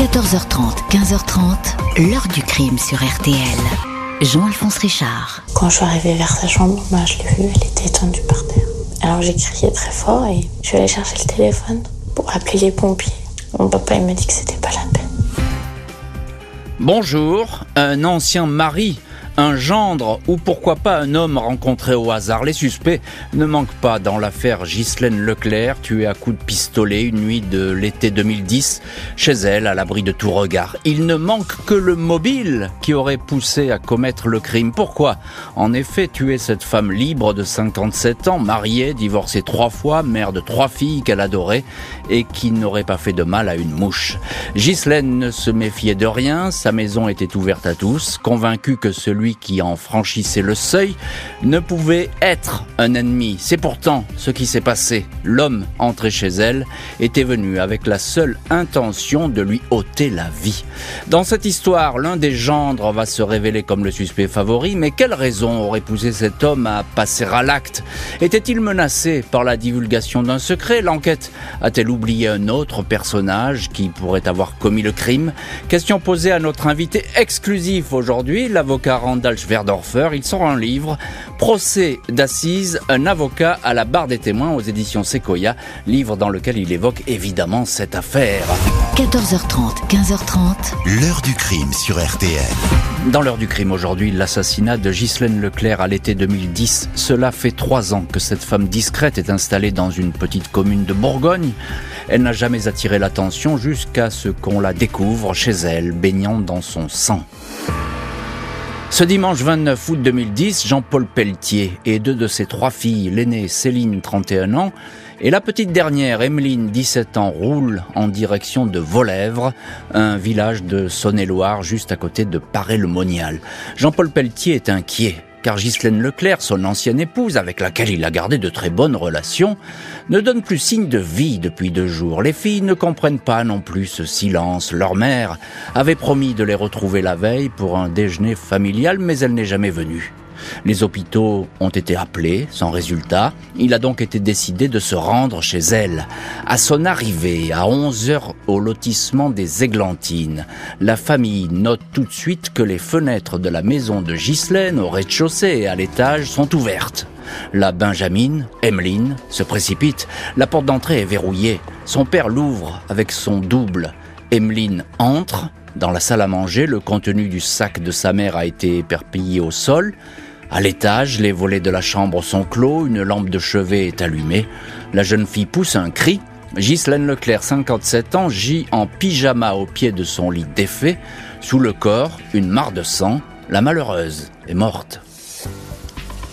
14h30, 15h30, l'heure du crime sur RTL. Jean-Alphonse Richard. Quand je suis arrivée vers sa chambre, bah, je l'ai vue, elle était étendue par terre. Alors j'ai crié très fort et je suis allée chercher le téléphone pour appeler les pompiers. Mon papa il m'a dit que c'était pas la peine. Bonjour, un ancien mari un gendre ou pourquoi pas un homme rencontré au hasard. Les suspects ne manquent pas dans l'affaire Ghislaine Leclerc, tuée à coups de pistolet une nuit de l'été 2010, chez elle, à l'abri de tout regard. Il ne manque que le mobile qui aurait poussé à commettre le crime. Pourquoi En effet, tuer cette femme libre de 57 ans, mariée, divorcée trois fois, mère de trois filles qu'elle adorait et qui n'aurait pas fait de mal à une mouche? Ghislaine ne se méfiait de rien, sa maison était ouverte à tous, convaincu que celui qui en franchissait le seuil ne pouvait être un ennemi. C'est pourtant ce qui s'est passé. L'homme entré chez elle était venu avec la seule intention de lui ôter la vie. Dans cette histoire, l'un des gendres va se révéler comme le suspect favori, mais quelle raison aurait poussé cet homme à passer à l'acte? Était-il menacé par la divulgation d'un secret? L'enquête a-t-elle oublié un autre personnage qui pourrait avoir commis le crime? Question posée à notre invité exclusif aujourd'hui, l'avocat Randall Schwerdorfer. Il sort un livre, Procès d'assises, un avocat à la barre des témoins aux éditions Sequoia, livre dans lequel il évoque évidemment cette affaire. 14h30, 15h30. L'heure du crime sur RTL. Dans l'heure du crime aujourd'hui, l'assassinat de Ghislaine Leclerc à l'été 2010. Cela fait trois ans que cette femme discrète est installée dans une petite commune de Bourgogne. Elle n'a jamais attiré l'attention jusqu'à ce qu'on la découvre chez elle, baignant dans son sang. Ce dimanche 29 août 2010, Jean-Paul Pelletier et deux de ses trois filles, l'aînée Céline, 31 ans, et la petite dernière, Emeline, 17 ans, roulent en direction de Volèvre, un village de Saône-et-Loire juste à côté de Paray-le-Monial. Jean-Paul Pelletier est inquiet car Ghislaine Leclerc, son ancienne épouse, avec laquelle il a gardé de très bonnes relations, ne donne plus signe de vie depuis deux jours. Les filles ne comprennent pas non plus ce silence. Leur mère avait promis de les retrouver la veille pour un déjeuner familial, mais elle n'est jamais venue. Les hôpitaux ont été appelés, sans résultat. Il a donc été décidé de se rendre chez elle. À son arrivée, à 11 heures au lotissement des Églantines, la famille note tout de suite que les fenêtres de la maison de Ghislaine au rez-de-chaussée et à l'étage sont ouvertes. La Benjamine, Emmeline, se précipite. La porte d'entrée est verrouillée. Son père l'ouvre avec son double. Emmeline entre. Dans la salle à manger, le contenu du sac de sa mère a été éperpillé au sol. À l'étage, les volets de la chambre sont clos, une lampe de chevet est allumée. La jeune fille pousse un cri. Ghislaine Leclerc, 57 ans, gît en pyjama au pied de son lit défait. Sous le corps, une mare de sang. La malheureuse est morte.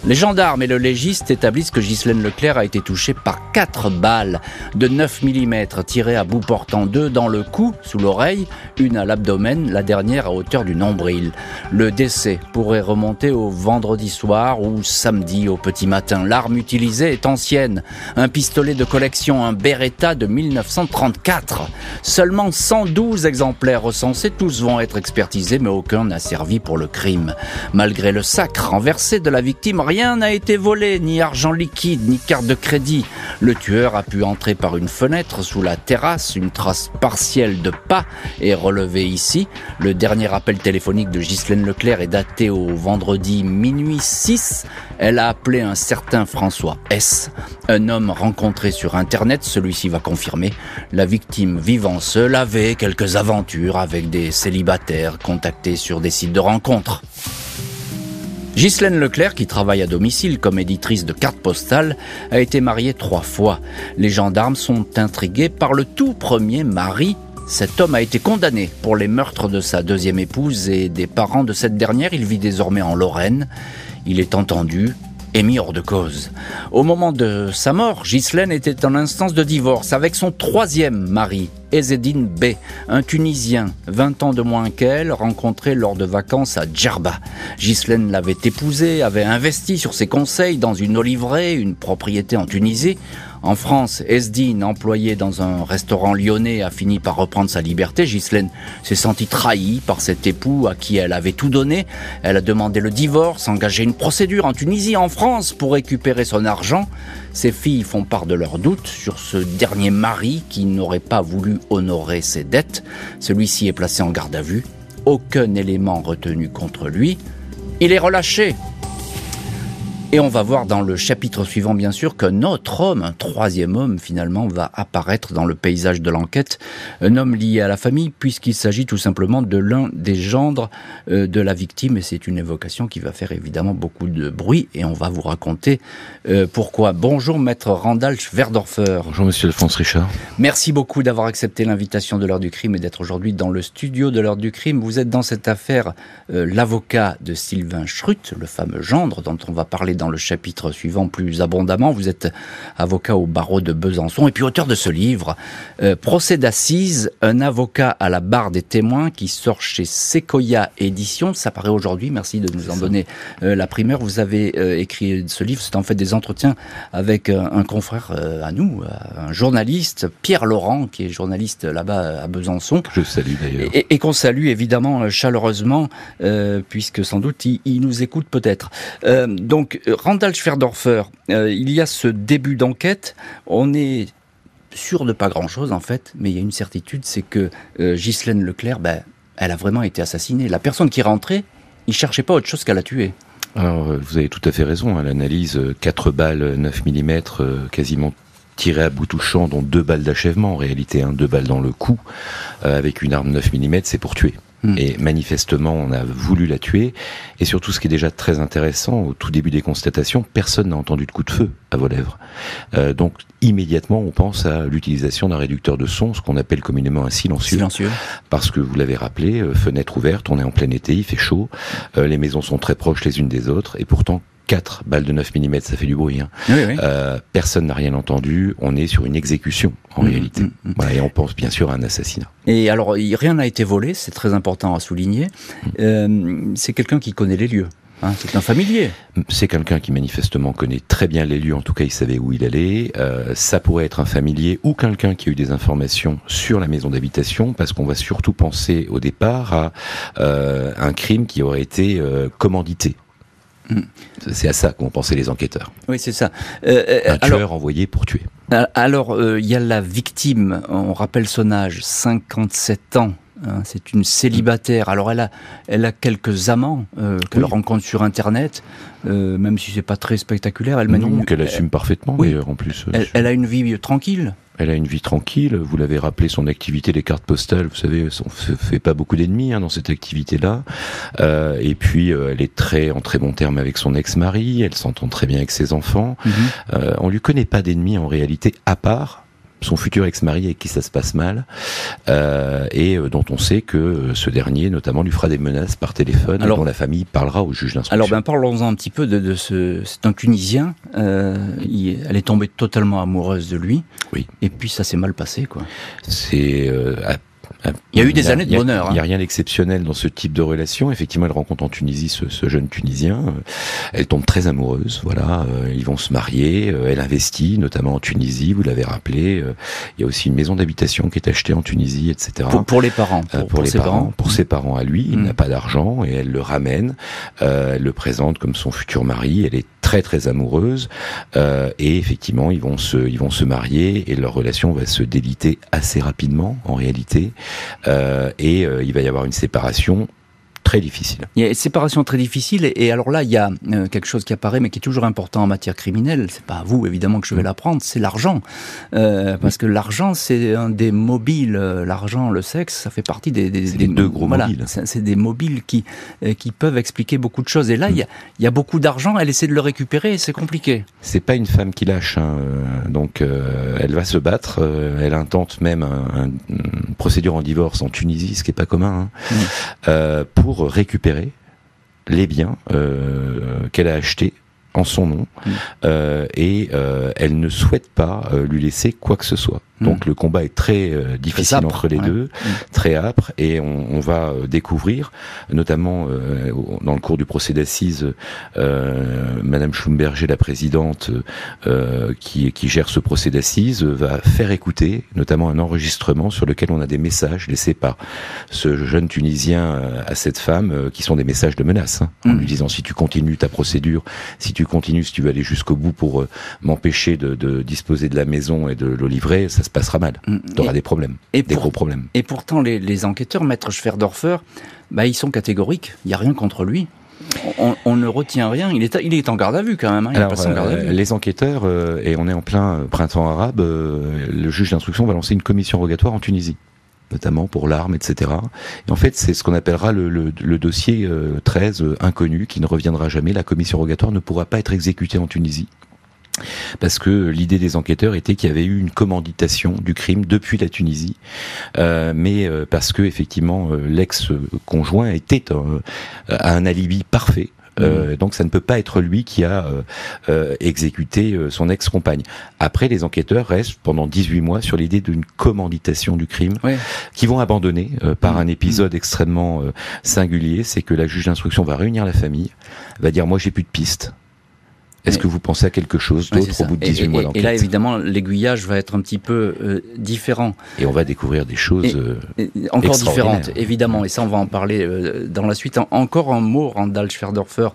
Les gendarmes et le légiste établissent que Ghislaine Leclerc a été touchée par quatre balles de 9 mm tirées à bout portant deux dans le cou, sous l'oreille, une à l'abdomen, la dernière à hauteur du nombril. Le décès pourrait remonter au vendredi soir ou samedi au petit matin. L'arme utilisée est ancienne, un pistolet de collection, un Beretta de 1934. Seulement 112 exemplaires recensés, tous vont être expertisés, mais aucun n'a servi pour le crime. Malgré le sac renversé de la victime, Rien n'a été volé, ni argent liquide, ni carte de crédit. Le tueur a pu entrer par une fenêtre sous la terrasse. Une trace partielle de pas est relevée ici. Le dernier appel téléphonique de Ghislaine Leclerc est daté au vendredi minuit 6. Elle a appelé un certain François S, un homme rencontré sur Internet. Celui-ci va confirmer. La victime vivant seule avait quelques aventures avec des célibataires contactés sur des sites de rencontres. Ghislaine Leclerc, qui travaille à domicile comme éditrice de cartes postales, a été mariée trois fois. Les gendarmes sont intrigués par le tout premier mari. Cet homme a été condamné pour les meurtres de sa deuxième épouse et des parents de cette dernière. Il vit désormais en Lorraine. Il est entendu mis hors de cause. Au moment de sa mort, Ghislaine était en instance de divorce avec son troisième mari, Ezedine B, un Tunisien, 20 ans de moins qu'elle, rencontré lors de vacances à Djerba. Ghislaine l'avait épousé, avait investi sur ses conseils dans une oliveraie, une propriété en Tunisie. En France, Esdine, employée dans un restaurant lyonnais, a fini par reprendre sa liberté. Ghislaine s'est sentie trahie par cet époux à qui elle avait tout donné. Elle a demandé le divorce, engagé une procédure en Tunisie, en France, pour récupérer son argent. Ses filles font part de leurs doutes sur ce dernier mari qui n'aurait pas voulu honorer ses dettes. Celui-ci est placé en garde à vue. Aucun élément retenu contre lui. Il est relâché et on va voir dans le chapitre suivant, bien sûr, qu'un autre homme, un troisième homme, finalement, va apparaître dans le paysage de l'enquête. Un homme lié à la famille, puisqu'il s'agit tout simplement de l'un des gendres euh, de la victime. Et c'est une évocation qui va faire évidemment beaucoup de bruit. Et on va vous raconter euh, pourquoi. Bonjour, maître Randalch Verdorfer. Bonjour, monsieur Alphonse Richard. Merci beaucoup d'avoir accepté l'invitation de l'heure du crime et d'être aujourd'hui dans le studio de l'heure du crime. Vous êtes dans cette affaire euh, l'avocat de Sylvain Schrut, le fameux gendre dont on va parler dans le chapitre suivant plus abondamment. Vous êtes avocat au barreau de Besançon et puis auteur de ce livre, euh, Procès d'assises, un avocat à la barre des témoins qui sort chez Sequoia Éditions. Ça paraît aujourd'hui, merci de nous en donner euh, la primeur. Vous avez euh, écrit ce livre, c'est en fait des entretiens avec un confrère à nous, un journaliste, Pierre Laurent, qui est journaliste là-bas à Besançon. Je salue d'ailleurs. Et, et qu'on salue évidemment chaleureusement, puisque sans doute il, il nous écoute peut-être. donc Randall Schwerdorfer, euh, il y a ce début d'enquête. On est sûr de pas grand-chose en fait, mais il y a une certitude, c'est que euh, Ghislaine Leclerc, ben, elle a vraiment été assassinée. La personne qui rentrait, il cherchait pas autre chose qu'à la tuer. Alors, euh, vous avez tout à fait raison. Hein, L'analyse, 4 balles, 9 mm, quasiment tirées à bout touchant, dont deux balles d'achèvement en réalité, hein, deux balles dans le cou, avec une arme 9 mm, c'est pour tuer. Hmm. Et manifestement, on a voulu la tuer. Et surtout, ce qui est déjà très intéressant, au tout début des constatations, personne n'a entendu de coup de feu à vos lèvres. Euh, donc, immédiatement, on pense à l'utilisation d'un réducteur de son, ce qu'on appelle communément un silencieux. Silencieux. Parce que vous l'avez rappelé, euh, fenêtre ouverte, on est en plein été, il fait chaud, euh, les maisons sont très proches les unes des autres, et pourtant 4 balles de 9 mm, ça fait du bruit. Hein. Euh, personne n'a rien entendu. On est sur une exécution en mmh, réalité. Mmh, mmh. et on pense bien sûr à un assassinat. Et alors, rien n'a été volé, c'est très important à souligner. Euh, c'est quelqu'un qui connaît les lieux. Hein, c'est un familier. C'est quelqu'un qui manifestement connaît très bien les lieux, en tout cas il savait où il allait. Euh, ça pourrait être un familier ou quelqu'un qui a eu des informations sur la maison d'habitation, parce qu'on va surtout penser au départ à un crime qui aurait été commandité. C'est à ça qu'ont pensé les enquêteurs. Oui, c'est ça. Euh, euh, un tueur envoyé pour tuer. Euh, alors, il y a la victime, on rappelle son âge, 57 ans. Hein, c'est une célibataire. Alors elle a, elle a quelques amants qu'elle rencontre sur Internet, même si c'est pas très spectaculaire. Elle non, qu'elle assume parfaitement d'ailleurs en plus. elle, a une vie tranquille. Elle a une vie tranquille. Vous l'avez rappelé, son activité des cartes postales. Vous savez, on fait pas beaucoup d'ennemis hein, dans cette activité-là. Euh, et puis, euh, elle est très en très bon terme avec son ex-mari. Elle s'entend très bien avec ses enfants. Mm euh, on lui connaît pas d'ennemis en réalité, à part son futur ex-mari avec qui ça se passe mal, euh, et euh, dont on sait que euh, ce dernier, notamment, lui fera des menaces par téléphone, alors, et dont la famille parlera au juge d'instruction. Alors, ben, parlons-en un petit peu de, de ce. C'est un Tunisien. Euh, il, elle est tombée totalement amoureuse de lui. Oui. Et puis ça s'est mal passé, quoi. C'est euh, il y a eu des années de bonheur. Il n'y a, rien d'exceptionnel dans ce type de relation. Effectivement, elle rencontre en Tunisie ce, jeune Tunisien. Elle tombe très amoureuse. Voilà, euh, ils vont se marier. Euh, elle investit, notamment en Tunisie. Vous l'avez rappelé. Euh, il y a aussi une maison d'habitation qui est achetée en Tunisie, etc. Pour, les parents. Pour, les ses parents. Pour ses parents à lui. Il mm. n'a pas d'argent et elle le ramène. elle le présente comme son futur mari. Elle est très très amoureuse euh, et effectivement ils vont se ils vont se marier et leur relation va se déliter assez rapidement en réalité. Euh, et euh, il va y avoir une séparation très difficile. Il y a une séparation très difficile, et, alors là, il y a euh, quelque chose qui apparaît, mais qui est toujours important en matière criminelle. C'est pas à vous, évidemment, que je vais mm. l'apprendre, c'est l'argent. Euh, parce que l'argent, c'est un des mobiles. Euh, l'argent, le sexe, ça fait partie des, des, des deux gros mobiles. C'est des mobiles qui qui peuvent expliquer beaucoup de choses. Et là, il y, a, il y a beaucoup d'argent. Elle essaie de le récupérer, et c'est compliqué. C'est pas une femme qui lâche. Hein. Donc, elle va se battre. elle intente même un, une procédure en divorce en Tunisie, ce qui est pas commun, hein, mm. pour récupérer les biens euh, qu'elle a achetés en son nom mm. euh, et euh, elle ne souhaite pas lui laisser quoi que ce soit. Donc le combat est très euh, difficile entre les deux, mm. très âpre, et on, on va euh, découvrir, notamment euh, dans le cours du procès d'assises, euh, Madame Schlumberger, la présidente qui, qui gère ce procès d'assises, va faire écouter notamment un enregistrement sur lequel on a des messages laissés par ce jeune Tunisien à cette femme, qui sont des messages de menace, hein, en mm. lui disant si tu continues ta procédure, si tu continues, si tu veux aller jusqu'au bout pour m'empêcher de, de, disposer de la maison et de le livrer, ça se passera mal. Mm. Tu auras des problèmes, et des gros problèmes. Et pourtant, les, les enquêteurs, maître Schwerdorfer, bah, ils sont catégoriques. Il n'y a rien contre lui. On, ne retient rien. Il est, il est en garde à vue quand même. Hein. Alors, euh, les enquêteurs, euh, et on est en plein printemps arabe, euh, le juge d'instruction va lancer une commission rogatoire en Tunisie notamment pour l'arme, etc. Et en fait, c'est ce qu'on appellera le, le dossier 13 inconnu, qui ne reviendra jamais. La commission rogatoire ne pourra pas être exécutée en Tunisie parce que l'idée des enquêteurs était qu'il y avait eu une commanditation du crime depuis la Tunisie, euh, mais euh, parce que effectivement euh, l'ex-conjoint était à un alibi parfait. Mmh. donc ça ne peut pas être lui qui a exécuté son ex-compagne. Après, les enquêteurs restent pendant 18 mois sur l'idée d'une commanditation du crime, qui vont abandonner par mmh. un épisode mmh. extrêmement singulier, c'est que la juge d'instruction va réunir la famille, va dire moi j'ai plus de pistes, est-ce que vous pensez à quelque chose d'autre au bout de 18 mois d'enquête Et là, évidemment, l'aiguillage va être un petit peu euh, différent. Et on va découvrir des choses euh, encore différentes, évidemment. Et ça, on va en parler euh, dans la suite. encore un mot, Randall Schwerdorfer.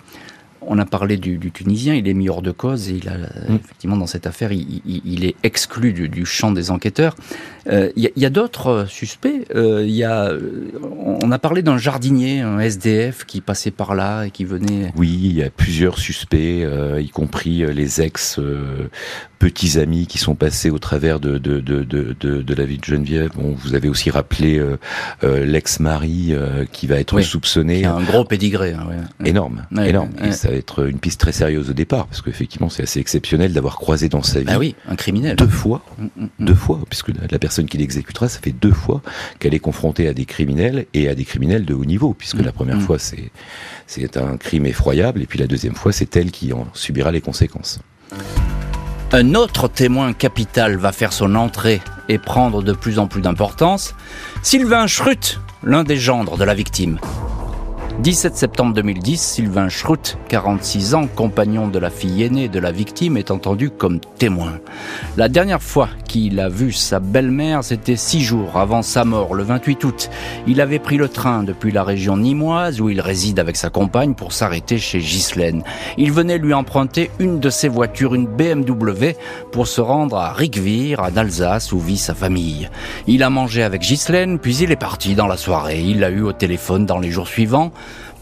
On a parlé du, Tunisien, il est mis hors de cause et il a mm. effectivement dans cette affaire, il, est exclu du, champ des enquêteurs. Il y a, d'autres suspects? Il y a, on a parlé d'un jardinier, un SDF qui passait par là et qui venait. Oui, il y a plusieurs suspects, y compris les ex petits amis qui sont passés au travers de, de, de, de, de la vie de Geneviève. Bon, vous avez aussi rappelé euh, euh, l'ex-mari euh, qui va être soupçonné. Qui a un gros pédigré. Hein, énorme, énorme. Et ça va être une piste très sérieuse au départ, parce qu'effectivement, c'est assez exceptionnel d'avoir croisé dans sa vie. Ah oui, un criminel. Deux fois, mm, mm, mm. deux fois, puisque la personne qui l'exécutera, ça fait deux fois qu'elle est confrontée à des criminels et à des criminels de haut niveau, puisque la première fois c'est c'est un crime effroyable, et puis la deuxième fois c'est elle qui en subira les conséquences. Un autre témoin capital va faire son entrée et prendre de plus en plus d'importance, Sylvain Schrut, l'un des gendres de la victime. 17 septembre 2010, Sylvain Schrut, 46 ans, compagnon de la fille aînée de la victime, est entendu comme témoin. La dernière fois qu'il a vu sa belle-mère, c'était six jours avant sa mort, le 28 août. Il avait pris le train depuis la région nimoise, où il réside avec sa compagne, pour s'arrêter chez Ghislaine. Il venait lui emprunter une de ses voitures, une BMW, pour se rendre à Riquevire, en Alsace, où vit sa famille. Il a mangé avec Ghislaine, puis il est parti dans la soirée. Il l'a eu au téléphone dans les jours suivants.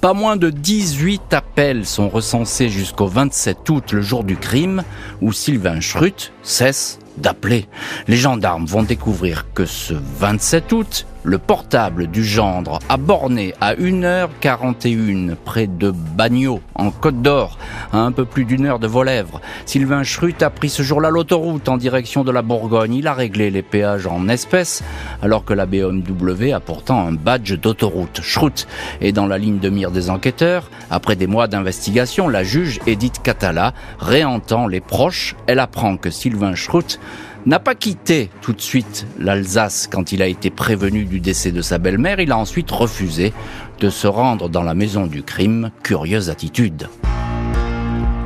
Pas moins de 18 appels sont recensés jusqu'au 27 août, le jour du crime, où Sylvain Schrut cesse d'appeler. Les gendarmes vont découvrir que ce 27 août, le portable du gendre a borné à 1h41 près de Bagnols, en Côte d'Or, à un peu plus d'une heure de Volèvre. Sylvain Schrut a pris ce jour-là l'autoroute en direction de la Bourgogne. Il a réglé les péages en espèces, alors que la BMW a pourtant un badge d'autoroute. Schrut est dans la ligne de mire des enquêteurs. Après des mois d'investigation, la juge Edith Catala réentend les proches. Elle apprend que Sylvain Schrut n'a pas quitté tout de suite l'Alsace quand il a été prévenu du décès de sa belle-mère. Il a ensuite refusé de se rendre dans la maison du crime. Curieuse attitude.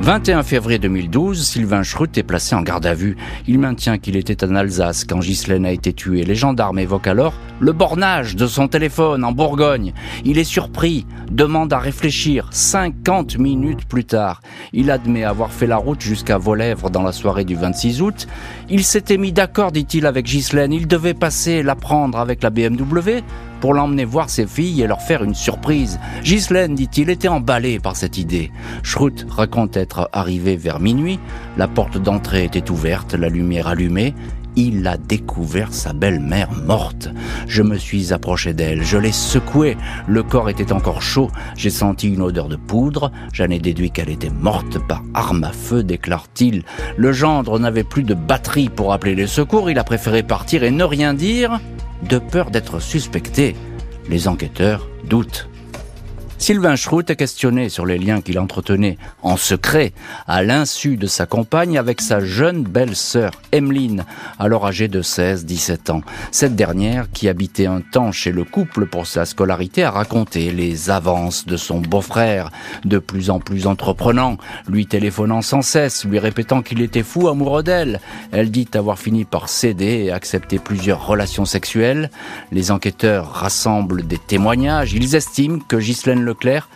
21 février 2012, Sylvain Schrut est placé en garde à vue. Il maintient qu'il était en Alsace quand Ghislaine a été tuée. Les gendarmes évoquent alors le bornage de son téléphone en Bourgogne. Il est surpris, demande à réfléchir. 50 minutes plus tard, il admet avoir fait la route jusqu'à Volèvre dans la soirée du 26 août. Il s'était mis d'accord, dit-il, avec Ghislaine. Il devait passer la prendre avec la BMW pour l'emmener voir ses filles et leur faire une surprise. Ghislaine, dit-il, était emballé par cette idée. Schrut raconte être arrivé vers minuit. La porte d'entrée était ouverte, la lumière allumée il a découvert sa belle-mère morte. Je me suis approché d'elle, je l'ai secouée, le corps était encore chaud, j'ai senti une odeur de poudre, j'en ai déduit qu'elle était morte par arme à feu, déclare-t-il. Le gendre n'avait plus de batterie pour appeler les secours, il a préféré partir et ne rien dire, de peur d'être suspecté. Les enquêteurs doutent. Sylvain Schrout est questionné sur les liens qu'il entretenait en secret, à l'insu de sa compagne, avec sa jeune belle-sœur, Emmeline, alors âgée de 16-17 ans. Cette dernière, qui habitait un temps chez le couple pour sa scolarité, a raconté les avances de son beau-frère, de plus en plus entreprenant, lui téléphonant sans cesse, lui répétant qu'il était fou amoureux d'elle. Elle dit avoir fini par céder et accepter plusieurs relations sexuelles. Les enquêteurs rassemblent des témoignages. Ils estiment que Ghislaine Leclerc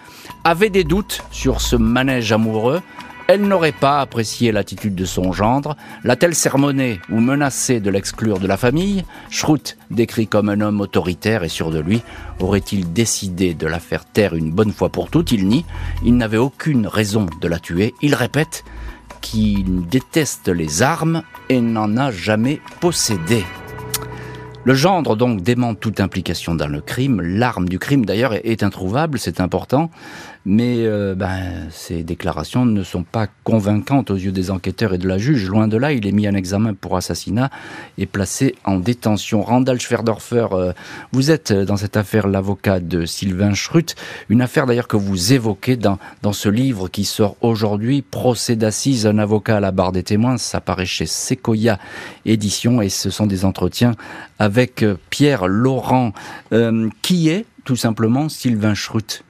avait des doutes sur ce manège amoureux. Elle n'aurait pas apprécié l'attitude de son gendre. L'a-t-elle sermonné ou menacé de l'exclure de la famille Schrute, décrit comme un homme autoritaire et sûr de lui, aurait-il décidé de la faire taire une bonne fois pour toutes? Il nie. Il n'avait aucune raison de la tuer. Il répète qu'il déteste les armes et n'en a jamais possédé. Le gendre donc dément toute implication dans le crime. L'arme du crime d'ailleurs est introuvable, c'est important mais euh, ben, ces déclarations ne sont pas convaincantes aux yeux des enquêteurs et de la juge. Loin de là, il est mis en examen pour assassinat et placé en détention. Randall Schwerdorfer, euh, vous êtes dans cette affaire l'avocat de Sylvain Schrut, une affaire d'ailleurs que vous évoquez dans, dans ce livre qui sort aujourd'hui, Procès d'assises, un avocat à la barre des témoins, ça paraît chez Sequoia Édition et ce sont des entretiens avec euh, Pierre Laurent, qui est tout simplement Sylvain Schrut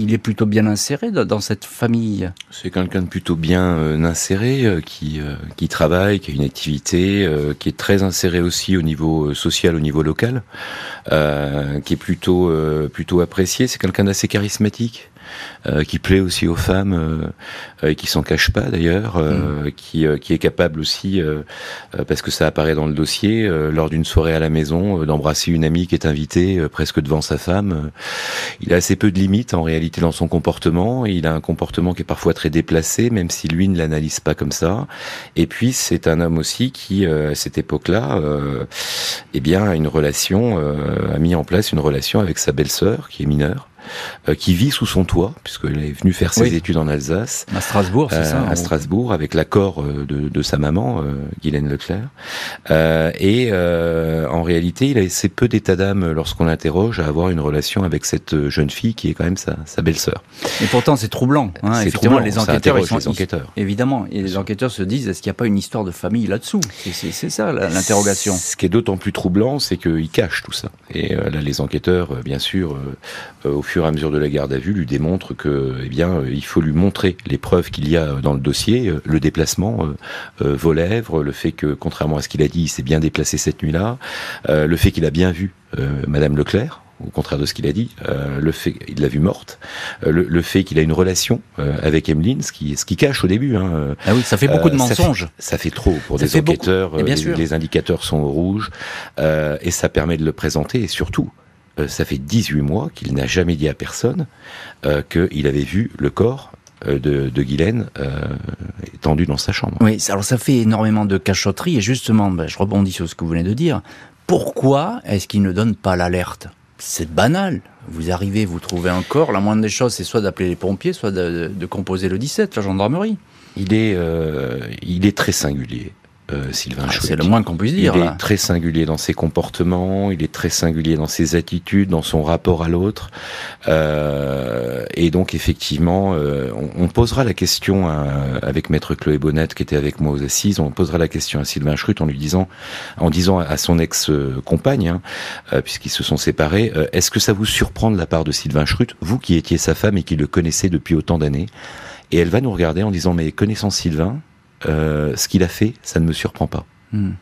il est plutôt bien inséré dans cette famille. C'est quelqu'un de plutôt bien euh, inséré, euh, qui, euh, qui travaille, qui a une activité, qui est très inséré aussi au niveau social, au niveau local, qui est plutôt apprécié. C'est quelqu'un d'assez charismatique. Euh, qui plaît aussi aux femmes euh, et qui s'en cache pas d'ailleurs, euh, mm. qui, qui est capable aussi, parce que ça apparaît dans le dossier, lors d'une soirée à la maison, d'embrasser une amie qui est invitée presque devant sa femme. il a assez peu de limites en réalité dans son comportement. Il a un comportement qui est parfois très déplacé, même si lui ne l'analyse pas comme ça. Et puis c'est un homme aussi qui, à cette époque-là, eh bien, a une relation, a mis en place une relation avec sa belle-sœur qui est mineure. Euh, qui vit sous son toit, puisqu'elle est venue faire ses études en Alsace. À Strasbourg, c'est ça À Strasbourg, avec l'accord euh, de, de, sa maman, euh, Guylaine Leclerc. et en réalité, il a assez peu d'état d'âme lorsqu'on l'interroge à avoir une relation avec cette jeune fille qui est quand même sa, sa belle-sœur. Et pourtant, c'est troublant. Hein, effectivement, les enquêteurs, ils sont, les enquêteurs. évidemment, et les enquêteurs se disent est-ce qu'il n'y a pas une histoire de famille là-dessous? C'est ça l'interrogation. Ce qui est d'autant plus troublant, c'est qu'il cache tout ça. Et là, les enquêteurs, bien sûr, au fur et à mesure de la garde à vue, lui démontre que, eh bien, euh, il faut lui montrer les preuves qu'il y a dans le dossier, euh, le déplacement, euh, vos lèvres, le fait que, contrairement à ce qu'il a dit, il s'est bien déplacé cette nuit-là, le fait qu'il a bien vu Madame Leclerc, au contraire de ce qu'il a dit, le fait il l'a vue morte, le, fait qu'il a une relation avec Emeline, ce qui, ce qui cache au début. Hein, ah oui, ça fait beaucoup de mensonges. Ça fait, trop pour des enquêteurs. Les, les, indicateurs sont au rouge et ça permet de le présenter et surtout euh, ça fait 18 mois qu'il n'a jamais dit à personne euh, qu'il avait vu le corps euh, de, de Guylaine étendu dans sa chambre. Oui, alors ça fait énormément de cachotterie et justement, ben, je rebondis sur ce que vous venez de dire. Pourquoi est-ce qu'il ne donne pas l'alerte? C'est banal. Vous arrivez, vous trouvez un corps, la moindre des choses, c'est soit d'appeler les pompiers, soit de, de, composer le 17, la gendarmerie. Il est, il est très singulier. Euh, Sylvain ah, C'est le moins qu'on puisse dire. Il est très singulier dans ses comportements, il est très singulier dans ses attitudes, dans son rapport à l'autre. Euh, et donc effectivement, euh, on, posera la question avec Maître Chloé Bonnet qui était avec moi aux assises. On posera la question à Sylvain Schrut en lui disant, en disant à son ex-compagne, hein, puisqu'ils se sont séparés, est-ce que ça vous surprend de la part de Sylvain Schrut, vous qui étiez sa femme et qui le connaissez depuis autant d'années? Et elle va nous regarder en disant, mais connaissant Sylvain, euh, ce qu'il a fait, ça ne me surprend pas. Hmm.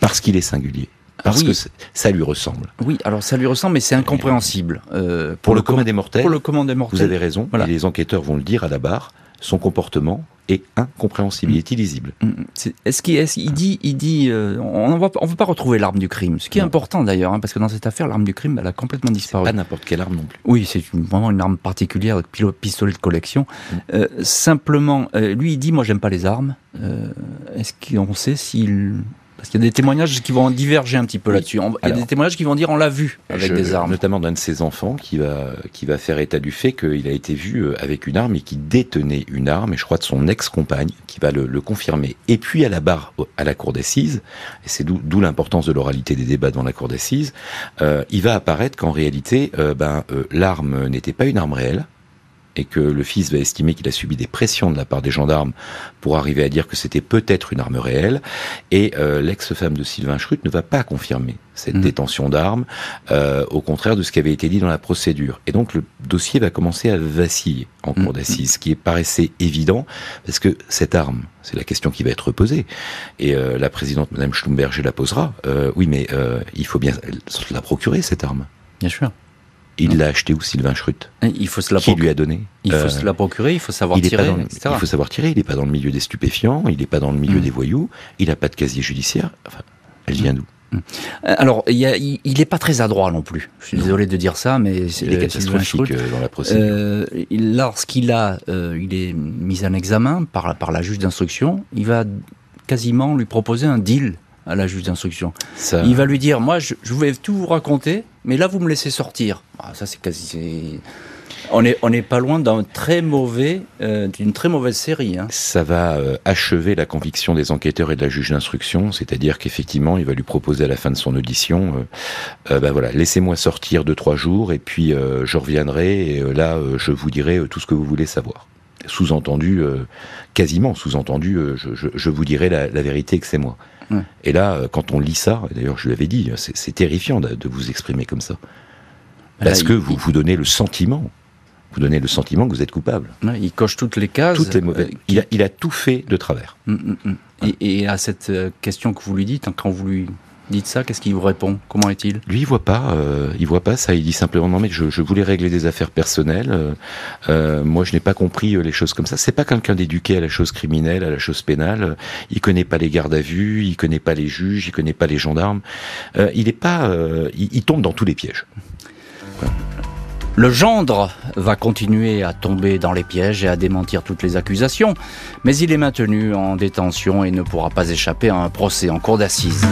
Parce qu'il est singulier. Ah Parce que ça lui ressemble. Oui, alors ça lui ressemble, mais c'est incompréhensible. Euh, pour, le commun des mortels, pour le commun des mortels, vous avez raison, et les enquêteurs vont le dire à la barre, son comportement est incompréhensible, il est illisible. Mm, mm. Est-ce qu'il est dit, il dit, euh, on ne veut pas retrouver l'arme du crime, ce qui est important d'ailleurs, hein, parce que dans cette affaire, l'arme du crime, elle a complètement disparu. Pas n'importe quelle arme non plus. Oui, c'est vraiment une arme particulière, pistolet de collection. Mm. Euh, simplement, euh, lui, il dit, moi, j'aime pas les armes. Est-ce qu'on sait s'il Parce qu'il y a des témoignages qui vont diverger un petit peu là-dessus. Il y a des témoignages qui vont dire on l'a vu avec des armes. Notamment d'un de ses enfants qui va, qui va faire état du fait qu'il a été vu euh, avec une arme et qui détenait une arme, et je crois de son ex-compagne, qui va le, confirmer. Et puis à la barre, à la cour d'assises, et c'est d'où l'importance de l'oralité des débats dans la cour d'assises, euh, il va apparaître qu'en réalité, euh, ben, l'arme n'était pas une arme réelle, et que le fils va estimer qu'il a subi des pressions de la part des gendarmes pour arriver à dire que c'était peut-être une arme réelle, et euh, l'ex-femme de Sylvain Schrute ne va pas confirmer cette mmh. détention d'armes, euh, au contraire de ce qui avait été dit dans la procédure. Et donc le dossier va commencer à vaciller en cours mmh. d'assises, ce qui paraissait évident, parce que cette arme, c'est la question qui va être posée, et euh, la présidente, Madame Schlumberger, la posera, oui mais il faut bien la procurer, cette arme. Bien sûr. Il l'a acheté où Sylvain Schrute Il faut se la Qui lui a donné Il faut se la procurer, il faut savoir tirer, Il faut savoir tirer, il n'est pas dans le milieu des stupéfiants, il n'est pas dans le milieu mm. des voyous, il n'a pas de casier judiciaire. Enfin, elle vient d'où? Mm. alors, il n'est pas très adroit non plus. Je suis désolé de dire ça, mais il est catastrophique euh, dans la procédure. Euh, lorsqu'il a, euh, il est mis en examen par, par la juge d'instruction, il va quasiment lui proposer un deal à la juge d'instruction. Il va lui dire, moi, je, je, vais tout vous raconter, mais là, vous me laissez sortir. Ah, ça, c'est quasi... On n'est on est pas loin d'un très mauvais, euh, d'une très mauvaise série. Hein. Ça va euh, achever la conviction des enquêteurs et de la juge d'instruction, c'est-à-dire qu'effectivement, il va lui proposer à la fin de son audition, euh, ben voilà, laissez-moi sortir deux trois jours et puis je reviendrai et là, je vous dirai tout ce que vous voulez savoir. Sous-entendu, quasiment sous-entendu, je, je, je, vous dirai la, la vérité que c'est moi. Et là, euh, quand on lit ça, d'ailleurs je l'avais dit, c'est terrifiant de, vous exprimer comme ça. Parce que vous vous donnez le sentiment, vous donnez le sentiment que vous êtes coupable. il coche toutes les cases. Toutes les mauvaises. Euh, il, a, tout fait de travers. Mm, mm, mm. Et, et, à cette euh, question que vous lui dites, quand vous lui Dites ça, qu'est-ce qu'il vous répond? Comment est-il? Lui, il voit pas, euh, il voit pas ça. Il dit simplement non mais je, je voulais régler des affaires personnelles. Euh, euh moi, je n'ai pas compris les choses comme ça. C'est pas quelqu'un d'éduqué à la chose criminelle, à la chose pénale. Il connaît pas les gardes à vue, il connaît pas les juges, il connaît pas les gendarmes. Euh, il est pas, il, il, tombe dans tous les pièges. Le gendre va continuer à tomber dans les pièges et à démentir toutes les accusations, mais il est maintenu en détention et ne pourra pas échapper à un procès en cour d'assises.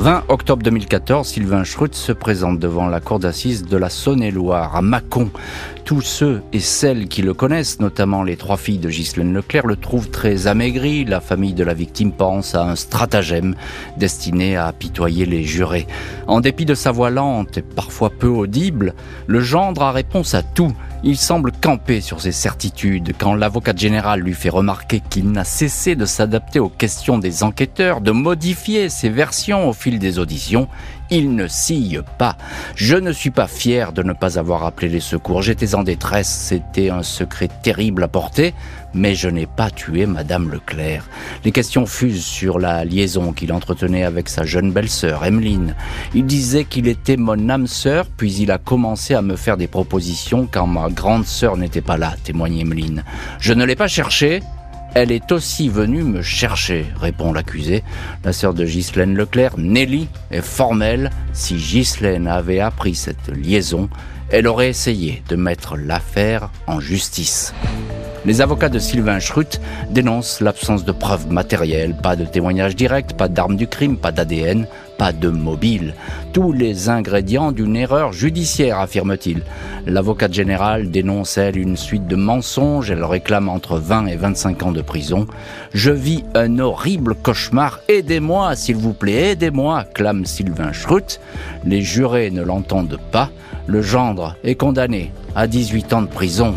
20 octobre 2014, Sylvain Schrute se présente devant la cour d'assises de la Saône-et-Loire, à Mâcon. Tous ceux et celles qui le connaissent, notamment les trois filles de Ghislaine Leclerc, le trouvent très amaigri. La famille de la victime pense à un stratagème destiné à apitoyer les jurés. En dépit de sa voix lente et parfois peu audible, le gendre a réponse à tout. Il semble camper sur ses certitudes quand l'avocat général lui fait remarquer qu'il n'a cessé de s'adapter aux questions des enquêteurs, de modifier ses versions au fil des auditions. Il ne sille pas. Je ne suis pas fier de ne pas avoir appelé les secours. J'étais en détresse. C'était un secret terrible à porter. Mais je n'ai pas tué Madame Leclerc. Les questions fusent sur la liaison qu'il entretenait avec sa jeune belle-sœur, Emmeline. Il disait qu'il était mon âme sœur, puis il a commencé à me faire des propositions quand ma grande sœur n'était pas là, témoigne Emmeline. Je ne l'ai pas cherché, elle est aussi venue me chercher, répond l'accusé. La sœur de Ghislaine Leclerc, Nelly, est formelle. Si Ghislaine avait appris cette liaison, elle aurait essayé de mettre l'affaire en justice. Les avocats de Sylvain Schrute dénoncent l'absence de preuves matérielles, pas de témoignages directs, pas d'armes du crime, pas d'ADN, pas de mobile. Tous les ingrédients d'une erreur judiciaire, affirme-t-il. L'avocate générale dénonce, elle, une suite de mensonges. Elle réclame entre 20 et 25 ans de prison. Je vis un horrible cauchemar. Aidez-moi, s'il vous plaît, aidez-moi, clame Sylvain Schrute. Les jurés ne l'entendent pas. Le gendre est condamné à 18 ans de prison.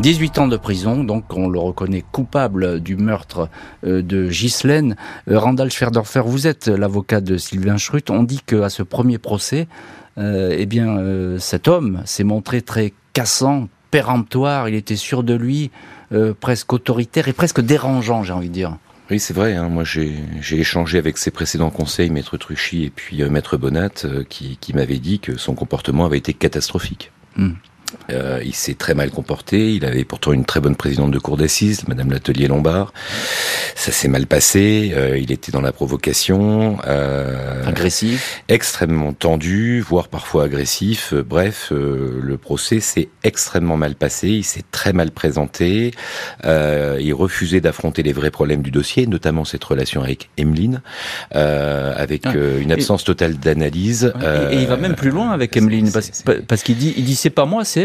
18 ans de prison, donc on le reconnaît coupable du meurtre euh, de Ghislaine. Euh, Randall Schwerdorfer, vous êtes l'avocat de Sylvain Schrute. On dit qu'à ce premier procès, euh, eh bien, cet homme s'est montré très cassant, péremptoire, il était sûr de lui, presque autoritaire et presque dérangeant, j'ai envie de dire. Oui, c'est vrai. Hein. Moi, j'ai échangé avec ses précédents conseils, Maître Truchy et puis Maître Bonat, qui, qui m'avaient dit que son comportement avait été catastrophique. Hmm. Euh, il s'est très mal comporté. Il avait pourtant une très bonne présidente de cour d'assises, Madame Latelier Lombard. Ça s'est mal passé. Euh, il était dans la provocation, euh, agressif, extrêmement tendu, voire parfois agressif. Euh, bref, le procès s'est extrêmement mal passé. Il s'est très mal présenté. il refusait d'affronter les vrais problèmes du dossier, notamment cette relation avec Emeline, avec ah, une absence totale d'analyse. Et, il va même plus loin avec Emeline, parce, parce qu'il dit, il dit c'est pas moi, c'est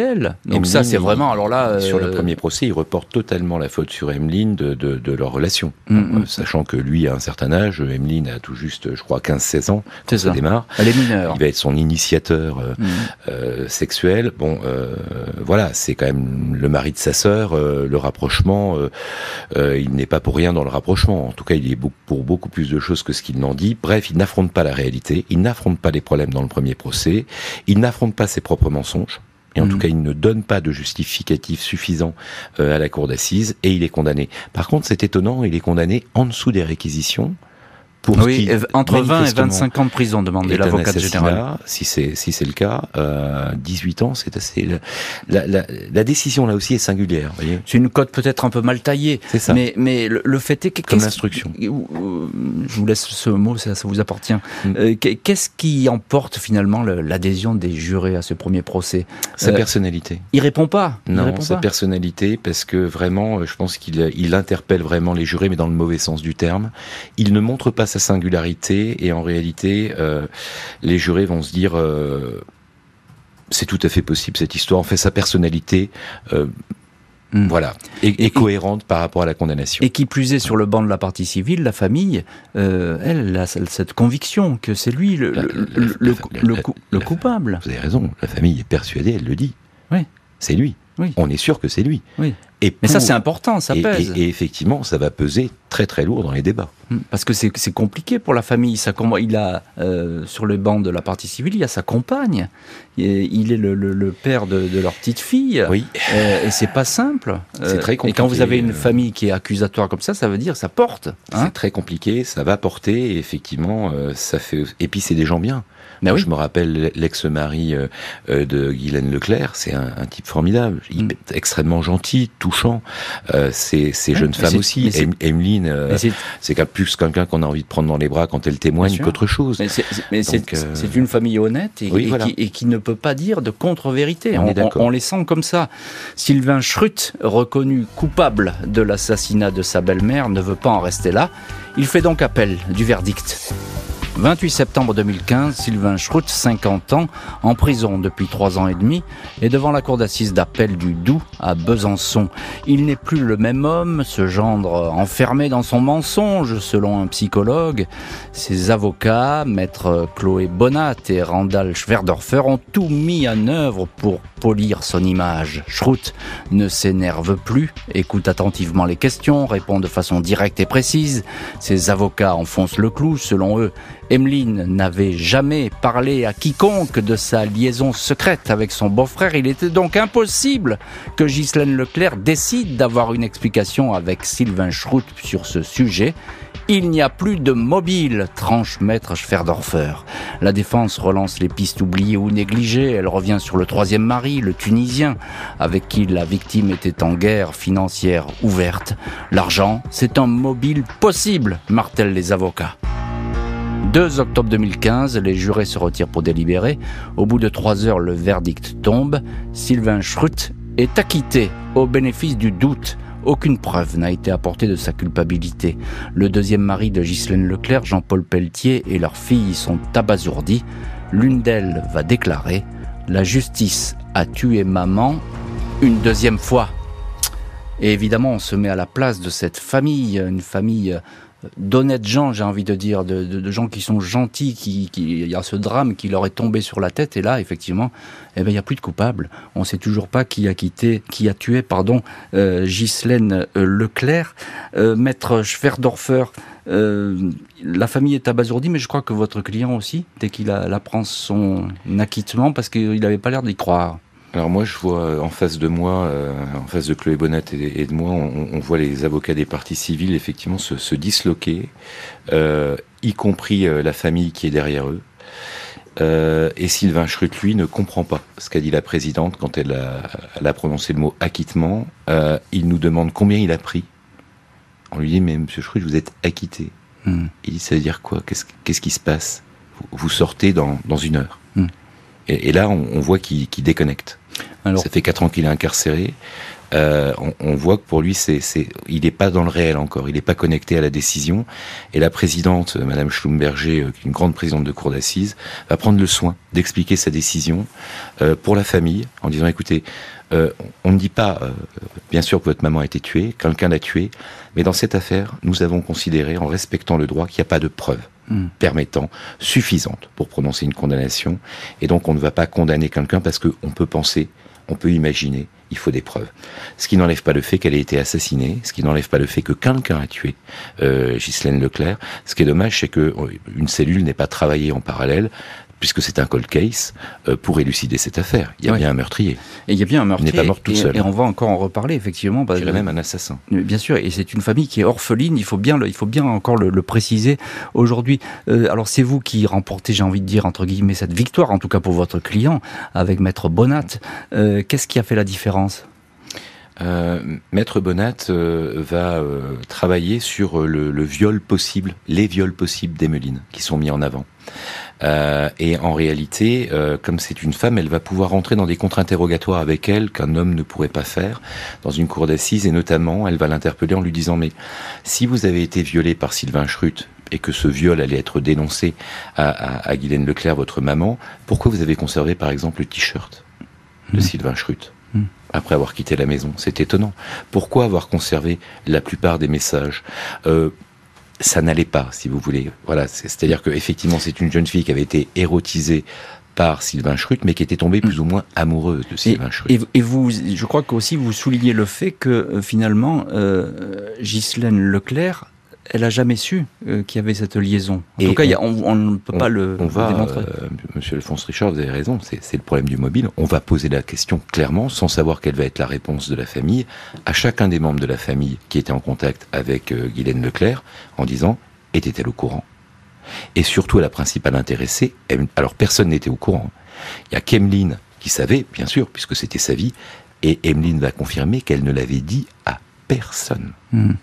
Donc ça, c'est vraiment. Alors là, sur le premier procès, il reporte totalement la faute sur Emeline de, de, de leur relation. Mm, mm. Euh, sachant que lui a un certain âge, Emeline a tout juste, je crois, 15-16 ans quand ça. démarre. Elle est mineure. Il va être son initiateur euh, mm. euh, sexuel. Bon, voilà, c'est quand même le mari de sa sœur. le rapprochement, il n'est pas pour rien dans le rapprochement. En tout cas, il est pour beaucoup plus de choses que ce qu'il n'en dit. Bref, il n'affronte pas la réalité. Il n'affronte pas les problèmes dans le premier procès. Il n'affronte pas ses propres mensonges et en tout mm. cas il ne donne pas de justificatif suffisant euh, à la cour d'assises et il est condamné. Par contre, c'est étonnant, il est condamné en dessous des réquisitions oui, entre 20 et 25 ans de prison, demandait l'avocat général. Si c'est si c'est le cas, euh, 18 ans, c'est assez. La, la, la, décision là aussi est singulière. C'est une cote peut-être un peu mal taillée. C'est ça. Mais mais le, fait est que comme l'instruction. Je vous laisse ce mot, ça, ça vous appartient. Mm. Euh, qu'est-ce qui emporte finalement l'adhésion des jurés à ce premier procès? Sa euh, personnalité. Il répond pas. non, sa personnalité, parce que vraiment, euh, je pense qu'il il interpelle vraiment les jurés, mais dans le mauvais sens du terme. Il ne montre pas sa singularité et en réalité, euh, les jurés vont se dire euh, c'est tout à fait possible cette histoire. En fait, sa personnalité. Euh, hmm. Voilà, est, cohérente par rapport à la condamnation. Et qui plus est sur le banc de la partie civile, la famille, elle a cette conviction que c'est lui le, le, coupable. Vous avez raison, la famille est persuadée, elle le dit. Oui. C'est lui. Oui. On est sûr que c'est lui. Oui. Et Mais ça, c'est important, ça pèse. Et, effectivement, ça va peser très très lourd dans les débats. Hmm. Parce que c'est compliqué pour la famille. Ça, il a, euh, sur le banc de la partie civile, il y a sa compagne. Il est le, père de, leur petite fille. Oui. Euh, et c'est pas simple. C'est très compliqué. Et quand vous avez une famille qui est accusatoire comme ça, ça veut dire ça porte. Hein. c'est très compliqué, ça va porter. Et effectivement, euh, ça fait. Et puis c'est des gens bien. Ben Je me rappelle l'ex-mari euh, euh, de Guylaine Leclerc, c'est un, un, type formidable, mm. extrêmement gentil, touchant. Euh, ces, jeunes femmes aussi. Emeline, euh, c'est plus quelqu'un qu'on a envie de prendre dans les bras quand elle témoigne qu'autre chose. Mais c'est une famille honnête et, qui, et, qui, ne peut pas dire de contre-vérité. On, on, on, les sent comme ça. Sylvain Schrut, reconnu coupable de l'assassinat de sa belle-mère, ne veut pas en rester là. Il fait donc appel du verdict. 28 septembre 2015, Sylvain Schrute, 50 ans, en prison depuis trois ans et demi, est devant la cour d'assises d'appel du Doubs à Besançon. Il n'est plus le même homme, ce gendre enfermé dans son mensonge, selon un psychologue. Ses avocats, maître Chloé Bonat et Randall Schwerdorfer, ont tout mis en œuvre pour polir son image. Schrute ne s'énerve plus, écoute attentivement les questions, répond de façon directe et précise. Ses avocats enfoncent le clou, selon eux. Emeline n'avait jamais parlé à quiconque de sa liaison secrète avec son beau-frère. Il était donc impossible que Ghislaine Leclerc décide d'avoir une explication avec Sylvain Schrout sur ce sujet. Il n'y a plus de mobile, tranche maître Schwerdorfer. La défense relance les pistes oubliées ou négligées. Elle revient sur le troisième mari, le Tunisien, avec qui la victime était en guerre financière ouverte. L'argent, c'est un mobile possible, martèlent les avocats. 2 octobre 2015, les jurés se retirent pour délibérer. Au bout de trois heures, le verdict tombe. Sylvain Schrut est acquitté au bénéfice du doute. Aucune preuve n'a été apportée de sa culpabilité. Le deuxième mari de Ghislaine Leclerc, Jean-Paul Pelletier, et leur fille sont abasourdis. L'une d'elles va déclarer La justice a tué maman une deuxième fois. Et évidemment, on se met à la place de cette famille, une famille d'honnêtes gens, j'ai envie de dire, de, gens qui sont gentils, qui, il y a ce drame qui leur est tombé sur la tête, et là, effectivement, eh ben, il n'y a plus de coupable. On ne sait toujours pas qui a quitté, qui a tué, pardon, euh, Ghislaine euh, Leclerc, euh, maître Schwerdorfer. la famille est abasourdie, mais je crois que votre client aussi, dès qu'il apprend son acquittement, parce qu'il n'avait pas l'air d'y croire. Alors moi, je vois euh, en face de moi, euh, en face de Chloé Bonnet et, de moi, on, voit les avocats des parties civiles effectivement se, disloquer, euh, y compris la famille qui est derrière eux. Euh, et Sylvain Schrute, lui, ne comprend pas ce qu'a dit la présidente quand elle a, prononcé le mot acquittement. Il nous demande combien il a pris. On lui dit, mais monsieur Schrute, vous êtes acquitté. Hmm. Il dit, ça veut dire quoi? Qu'est-ce qui se passe? Vous, sortez dans, une heure. Hmm. Et, là, on, voit qu'il déconnecte. Alors, ça fait quatre ans qu'il est incarcéré. Euh, on, voit que pour lui, c'est, il n'est pas dans le réel encore, il n'est pas connecté à la décision. Et la présidente, euh, Madame Schlumberger, euh, une grande présidente de cour d'assises, va prendre le soin d'expliquer sa décision pour la famille, en disant écoutez, on ne dit pas, bien sûr, que votre maman a été tuée, quelqu'un l'a tuée, mais dans cette affaire, nous avons considéré, en respectant le droit, qu'il n'y a pas de preuves hmm. permettant suffisante pour prononcer une condamnation, et donc on ne va pas condamner quelqu'un parce qu'on peut penser on peut imaginer, il faut des preuves. Ce qui n'enlève pas le fait qu'elle ait été assassinée, ce qui n'enlève pas le fait que quelqu'un a tué euh, Ghislaine Leclerc. Ce qui est dommage, c'est que euh, une cellule n'est pas travaillée en parallèle puisque c'est un cold case, euh, pour élucider cette affaire. Il y a bien un meurtrier. Et il y a bien un meurtrier. Il n'est pas mort tout et, seul. Et on va encore en reparler, effectivement. Il y a même un assassin. Bien sûr, et c'est une famille qui est orpheline, il faut bien, il faut bien encore le, préciser aujourd'hui. Euh, alors c'est vous qui remportez, j'ai envie de dire, entre guillemets, cette victoire, en tout cas pour votre client, avec Maître Bonat. Euh, qu'est-ce qui a fait la différence? Maître Bonat va travailler sur le, le, viol possible, les viols possibles d'Emeline, qui sont mis en avant. Euh, et en réalité, euh, comme c'est une femme, elle va pouvoir rentrer dans des contre-interrogatoires avec elle qu'un homme ne pourrait pas faire dans une cour d'assises. Et notamment, elle va l'interpeller en lui disant, mais si vous avez été violée par Sylvain Schrute, et que ce viol allait être dénoncé à, à, à Guylaine Leclerc, votre maman, pourquoi vous avez conservé par exemple le t-shirt de mmh. Sylvain Schrute? Après avoir quitté la maison C'est étonnant. Pourquoi avoir conservé la plupart des messages? Euh, ça n'allait pas, si vous voulez. Voilà, c'est-à-dire que effectivement, c'est une jeune fille qui avait été érotisée par Sylvain Schrute, mais qui était tombée plus ou moins amoureuse de Sylvain Schrute. Et, vous, je crois qu'aussi vous soulignez le fait que euh, finalement, euh, Ghislaine Leclerc elle a jamais su euh, qu'il y avait cette liaison. En tout cas, on, ne peut pas le, on va, démontrer. Euh, Monsieur Alphonse Richard, vous avez raison, c'est le problème du mobile. On va poser la question clairement, sans savoir quelle va être la réponse de la famille, à chacun des membres de la famille qui était en contact avec euh, Guylaine Leclerc, en disant était-elle au courant? Et surtout à la principale intéressée, alors personne n'était au courant. Il y a Kemlin qui savait, bien sûr, puisque c'était sa vie, et Emeline va confirmer qu'elle ne l'avait dit à personne. Hmm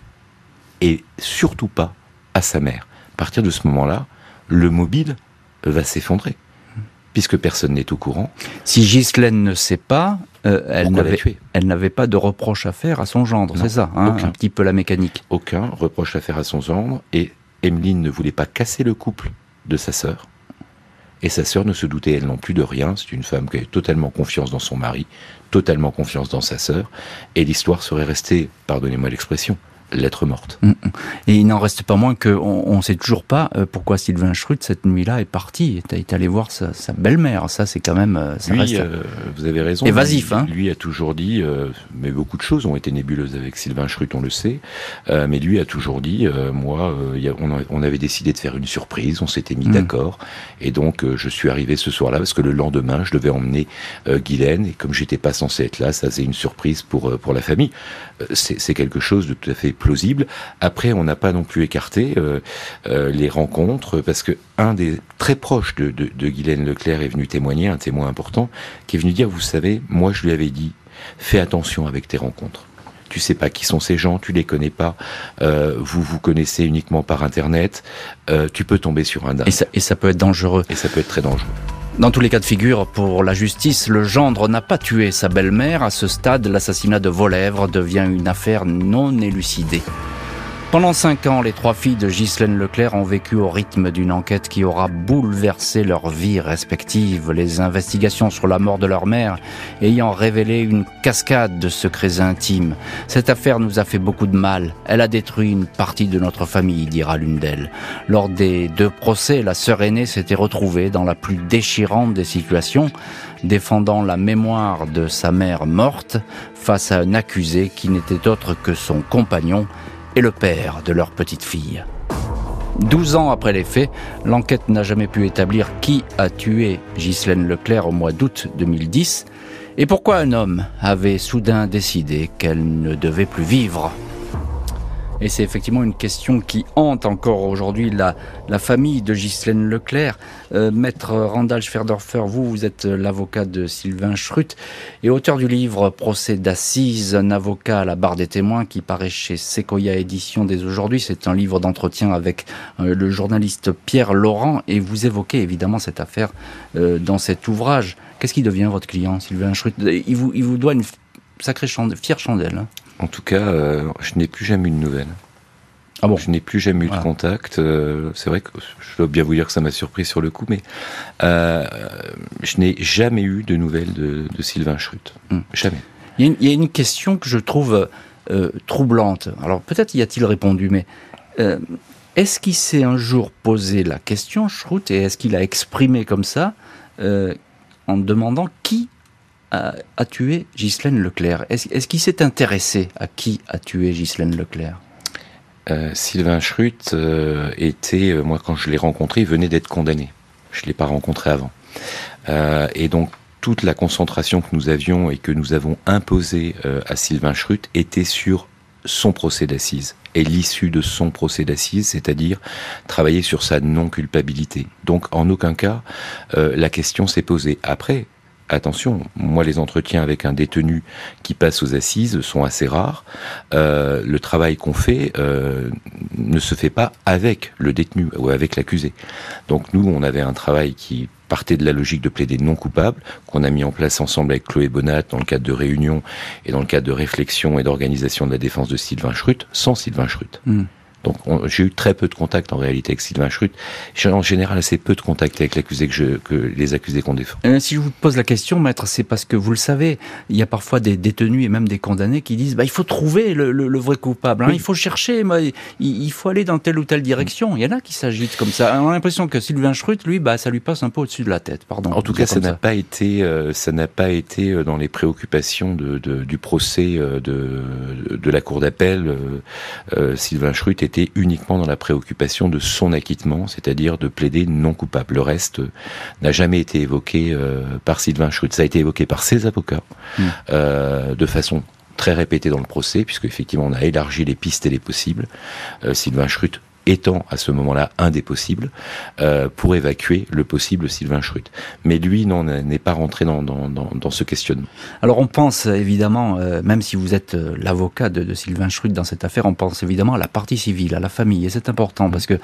et surtout pas à sa mère. À partir de ce moment-là, le mobile va s'effondrer, puisque personne n'est au courant. Si Ghislaine ne sait pas, euh, elle n'avait pas de reproche à faire à son gendre, c'est ça, hein, un petit peu la mécanique. Aucun reproche à faire à son gendre, et Emeline ne voulait pas casser le couple de sa sœur. Et sa sœur ne se doutait elle non plus de rien. C'est une femme qui avait totalement confiance dans son mari, totalement confiance dans sa sœur, et l'histoire serait restée, pardonnez-moi l'expression, lettre morte. Mm, mm. Et il n'en reste pas moins qu'on ne sait toujours pas euh, pourquoi Sylvain Schrute, cette nuit-là, est parti, est allé voir sa, belle-mère. Ça, c'est quand même... Euh, ça lui, euh, vous avez raison. Évasif, lui, hein Lui a toujours dit, mais beaucoup de choses ont été nébuleuses avec Sylvain Schrute, on le sait, mais lui a toujours dit, moi, on, avait décidé de faire une surprise, on s'était mis mm. d'accord, et donc je suis arrivé ce soir-là, parce que le lendemain, je devais emmener Guylaine, et comme j'étais pas censé être là, ça faisait une surprise pour, pour la famille. C'est quelque chose de tout à fait plausible. Après, on n'a pas non plus écarté euh, euh, les rencontres parce que un des très proches de, de, de Guylaine Leclerc est venu témoigner, un témoin important, qui est venu dire, vous savez, moi je lui avais dit, fais attention avec tes rencontres tu sais pas qui sont ces gens, tu les connais pas, euh, vous vous connaissez uniquement par internet, tu peux tomber sur un Et ça, et ça peut être dangereux. Et ça peut être très dangereux. Dans tous les cas de figure, pour la justice, le gendre n'a pas tué sa belle-mère. À ce stade, l'assassinat de Volèvre devient une affaire non élucidée. Pendant cinq ans, les trois filles de Ghislaine Leclerc ont vécu au rythme d'une enquête qui aura bouleversé leur vie respective, les investigations sur la mort de leur mère ayant révélé une cascade de secrets intimes. Cette affaire nous a fait beaucoup de mal. Elle a détruit une partie de notre famille, dira l'une d'elles. Lors des deux procès, la sœur aînée s'était retrouvée dans la plus déchirante des situations, défendant la mémoire de sa mère morte face à un accusé qui n'était autre que son compagnon, et le père de leur petite fille. Douze ans après les faits, l'enquête n'a jamais pu établir qui a tué Ghislaine Leclerc au mois d'août 2010 et pourquoi un homme avait soudain décidé qu'elle ne devait plus vivre. Et c'est effectivement une question qui hante encore aujourd'hui la, famille de Ghislaine Leclerc. Euh, Maître Randall Schwerdorfer, vous, vous êtes l'avocat de Sylvain Schrut et auteur du livre Procès d'assises, un avocat à la barre des témoins qui paraît chez Sequoia Édition dès aujourd'hui. C'est un livre d'entretien avec euh, le journaliste Pierre Laurent et vous évoquez évidemment cette affaire euh, dans cet ouvrage. Qu'est-ce qui devient votre client, Sylvain Schrut? Il vous, il doit une sacrée chandelle, fière chandelle. Hein. En tout cas, euh, je n'ai plus jamais eu de nouvelles. Ah bon? Je n'ai plus jamais eu de contact. Euh, c'est vrai que je dois bien vous dire que ça m'a surpris sur le coup, mais euh, je n'ai jamais eu de nouvelles de, Sylvain Schrut. Hmm. Jamais. Il y, a une, question que je trouve troublante. Alors peut-être y a-t-il répondu, mais est-ce qu'il s'est un jour posé la question, Schrut, et est-ce qu'il a exprimé comme ça en demandant qui a, tué Ghislaine Leclerc Est-ce qu'il s'est intéressé à qui a tué Ghislaine Leclerc? Euh, Sylvain Schrut euh, était, euh, moi quand je l'ai rencontré, venait d'être condamné. Je ne l'ai pas rencontré avant. et donc toute la concentration que nous avions et que nous avons imposée à Sylvain Schrut était sur son procès d'assises et l'issue de son procès d'assises, c'est-à-dire travailler sur sa non-culpabilité. Donc en aucun cas, la question s'est posée. Après, attention, moi les entretiens avec un détenu qui passe aux assises sont assez rares. Euh, le travail qu'on fait euh, ne se fait pas avec le détenu ou avec l'accusé. Donc nous, on avait un travail qui partait de la logique de plaider non coupable, qu'on a mis en place ensemble avec Chloé Bonat dans le cadre de réunions et dans le cadre de réflexion et d'organisation de la défense de Sylvain Schrut, sans Sylvain Schrut. Hmm. Donc j'ai eu très peu de contact en réalité avec Sylvain Schrut. J'ai en général assez peu de contact avec l'accusé que, je, que les accusés qu'on défend. Euh, si je vous pose la question, maître, c'est parce que vous le savez, il y a parfois des détenus et même des condamnés qui disent bah, il faut trouver le, le, vrai coupable, hein, il faut chercher, il, faut aller dans telle ou telle direction. Il y en a qui s'agitent comme ça. On a l'impression que Sylvain Schrut, lui, bah, ça lui passe un peu au-dessus de la tête. Pardon. En tout cas, ça n'a pas été, euh, ça n'a pas été euh, dans les préoccupations de, de, du procès de, de la cour d'appel. Sylvain Schrut était uniquement dans la préoccupation de son acquittement, c'est-à-dire de plaider non coupable. Le reste n'a jamais été évoqué euh, par Sylvain Schrute. Ça a été évoqué par ses avocats hmm. euh, de façon très répétée dans le procès, puisque effectivement on a élargi les pistes et les possibles. Euh, Sylvain Schrute étant à ce moment-là un des possibles, euh, pour évacuer le possible Sylvain Schrut. Mais lui, non, n'est pas rentré dans, dans, dans, dans, ce questionnement. Alors on pense évidemment, euh, même si vous êtes euh, l'avocat de, de, Sylvain Schrut dans cette affaire, on pense évidemment à la partie civile, à la famille, et c'est important parce que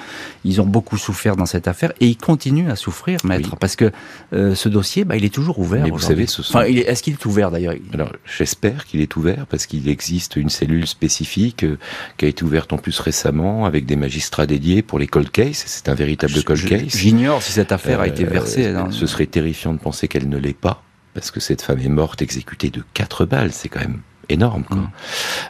ils ont beaucoup souffert dans cette affaire et ils continuent à souffrir, maître, parce que euh, ce dossier, bah, il est toujours ouvert. Mais vous savez, ce sont... enfin, est-ce qu'il est ouvert d'ailleurs? Alors j'espère qu'il est ouvert parce qu'il existe une cellule spécifique qui a été ouverte en plus récemment avec des magistrats dédié pour les cold cases. C'est un véritable cold case. J'ignore si cette affaire a été euh, versée. Ce serait terrifiant de penser qu'elle ne l'est pas, parce que cette femme est morte exécutée de quatre balles. C'est quand même énorme. Quoi. Mm.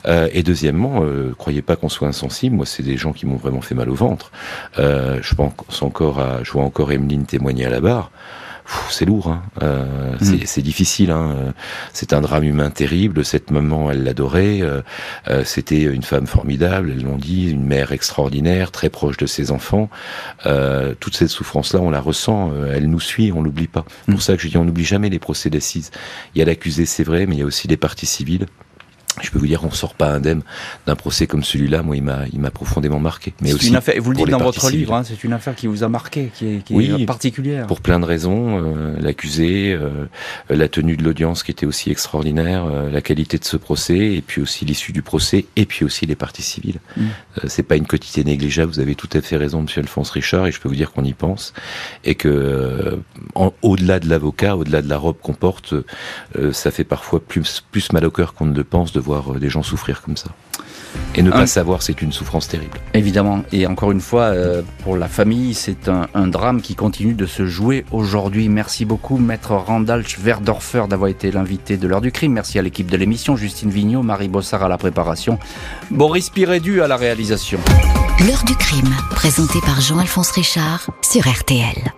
Euh, et deuxièmement, euh, croyez pas qu'on soit insensible. Moi, c'est des gens qui m'ont vraiment fait mal au ventre. Euh, je pense encore à, je vois encore Emeline témoigner à la barre c'est lourd, hein. euh, mm. c'est difficile. Hein. C'est un drame humain terrible. Cette maman, elle l'adorait. Euh, euh, c'était une femme formidable. Elles l'ont dit, une mère extraordinaire, très proche de ses enfants. toute cette souffrance-là, on la ressent. elle nous suit, on l'oublie pas. C'est pour mm. ça que je dis, on n'oublie jamais les procès d'assises. Il y a l'accusé, c'est vrai, mais il y a aussi les parties civiles je peux vous dire, on sort pas indemne d'un procès comme celui-là. Moi, il m'a, il m'a profondément marqué. Mais aussi, une affaire, vous le dites dans votre livre, hein, c'est une affaire qui vous a marqué, qui est, qui oui, est particulière. Pour plein de raisons, euh, l'accusé, euh, la tenue de l'audience qui était aussi extraordinaire, euh, la qualité de ce procès, et puis aussi l'issue du procès, et puis aussi les parties civiles. Mm. c'est pas une quantité négligeable. Vous avez tout à fait raison, Monsieur Alphonse Richard, et je peux vous dire qu'on y pense, et que au-delà de l'avocat, au-delà de la robe qu'on porte, ça fait parfois plus plus mal au cœur qu'on ne le pense de voir euh, des gens souffrir comme ça. Et ne pas savoir, c'est une souffrance terrible. Évidemment. Et encore une fois, euh, pour la famille, c'est un, drame qui continue de se jouer aujourd'hui. Merci beaucoup, maître Randall Schwerdorfer, d'avoir été l'invité de l'heure du crime. Merci à l'équipe de l'émission, Justine Vignot, Marie Bossard à la préparation, Boris Pirédu à la réalisation. L'heure du crime, présenté par Jean-Alphonse Richard sur RTL.